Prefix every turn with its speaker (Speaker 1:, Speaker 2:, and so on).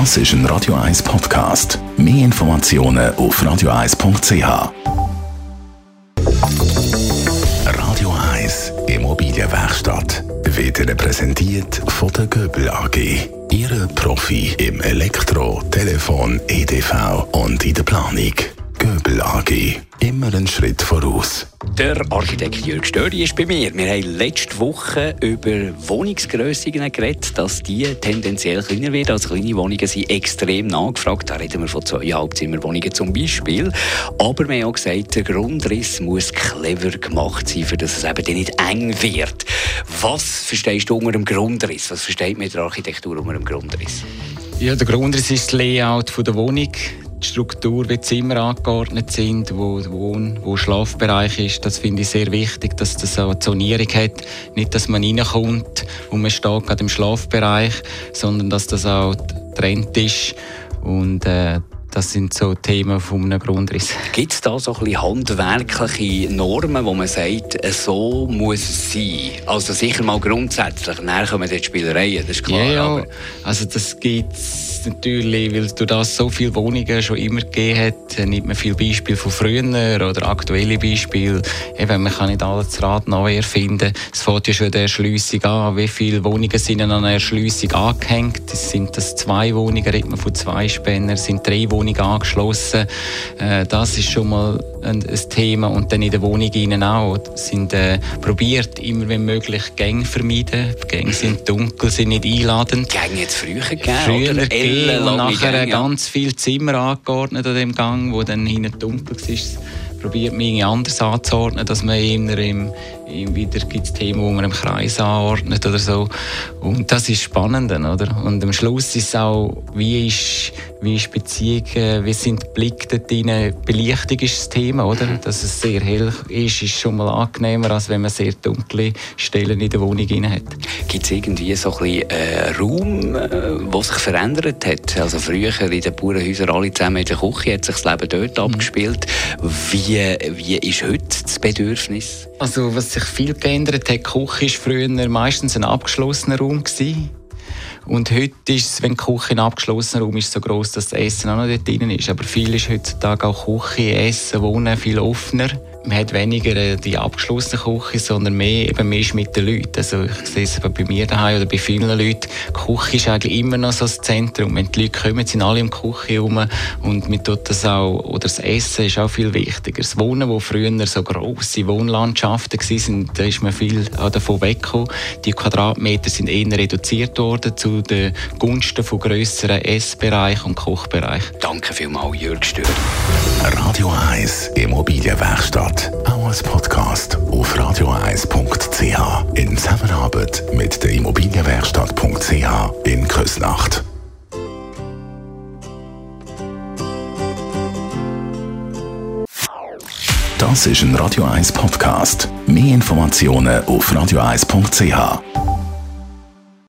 Speaker 1: Das ist ein Radio 1 Podcast. Mehr Informationen auf radio1.ch. Radio 1 Immobilienwerkstatt wird Ihnen präsentiert von der Göbel AG. Ihre Profi im Elektro, Telefon, EDV und in der Planung. Göbel AG. Immer einen Schritt voraus.
Speaker 2: Der Architekt Jörg Störi ist bei mir. Wir haben letzte Woche über Wohnungsgrössen geredet, dass die tendenziell kleiner werden. Also kleine Wohnungen sind extrem nachgefragt. Da reden wir von zweieinhalb Zimmerwohnungen zum Beispiel. Aber wir haben auch gesagt, der Grundriss muss clever gemacht sein, für dass es eben nicht eng wird. Was verstehst du unter dem Grundriss? Was versteht man in der Architektur unter dem Grundriss?
Speaker 3: Ja, der Grundriss ist das Layout der Wohnung Struktur, wie Zimmer angeordnet sind, wo Wohn-, wo Schlafbereich ist, das finde ich sehr wichtig, dass das eine Zonierung hat. Nicht, dass man reinkommt und man steht gerade im Schlafbereich, sondern dass das auch Trend ist und äh, das sind so Themen von einem Grundriss.
Speaker 2: Gibt es da so ein bisschen handwerkliche Normen, wo man sagt, so muss es sein? Also sicher mal grundsätzlich, nachher kommen die Spielereien, das ist klar.
Speaker 3: Ja, ja. also das gibt es natürlich, weil du das so viele Wohnungen schon immer gegeben hat, nimmt man viele Beispiele von früher oder aktuelle Beispiele. Eben, man kann nicht alles Rad neu erfinden. Es fängt ja schon der Erschliessung an. Wie viele Wohnungen sind an einer Erschliessung angehängt? Sind das zwei Wohnungen, redet man von zwei Spänner, sind drei Wohnungen Wohnung angeschlossen. Äh, das ist schon mal ein, ein, Thema. Und dann in der Wohnung innen auch. Sind äh, probiert, immer wenn möglich Gänge vermeiden. Die Gänge sind dunkel, sind nicht einladend.
Speaker 2: Gänge jetzt früher gegeben?
Speaker 3: Früher gegeben und nachher Gänge, ganz viele Zimmer angeordnet an dem Gang, wo dann hinten dunkel war probiert man anders anzuordnen, dass man immer im, im wieder gibt Themen, wo man im Kreis anordnet oder so. Und das ist spannend, oder? Und am Schluss ist es auch, wie ist, wie ist Beziehung, wie sind die Blicke dort drin? Belichtung ist das Thema, oder? Dass es sehr hell ist, ist schon mal angenehmer, als wenn man sehr dunkle Stellen in der Wohnung hat.
Speaker 2: Gibt es irgendwie so ein bisschen äh, Raum, der äh, sich verändert hat? Also früher in den Bauernhäusern alle zusammen in der Küche hat sich das Leben dort mhm. abgespielt. Wie, wie ist heute das Bedürfnis?
Speaker 3: Also was sich viel geändert hat, die Küche war früher meistens ein abgeschlossener Raum. Gewesen. Und heute ist es, wenn die Küche ein abgeschlossener Raum ist, so groß, dass das Essen auch noch dort drin ist. Aber viel ist heutzutage auch Küche, Essen, Wohnen viel offener man hat weniger äh, die abgeschlossene Küche, sondern mehr, eben mehr mit den Leuten. Also ich sehe es bei mir daheim oder bei vielen Leuten. Die Küche ist eigentlich immer noch so das Zentrum. Wenn die Leute kommen, sind alle im Küche herum und man tut das auch, oder das Essen ist auch viel wichtiger. Das Wohnen, wo früher so grosse Wohnlandschaften waren, da ist man viel davon weggekommen. Die Quadratmeter sind eher reduziert worden zu den Gunsten von grösseren Essbereich und Kochbereich.
Speaker 2: Danke vielmals, Jörg Stör.
Speaker 1: Radio 1 Immobilienwerkstatt Monat auch als Podcast auf radioeis.ch in Zusammenarbeit mit der Immobilienwerkstatt.ch in Küsnacht. Das ist ein Radio 1 Podcast. Mehr Informationen auf radioeis.ch.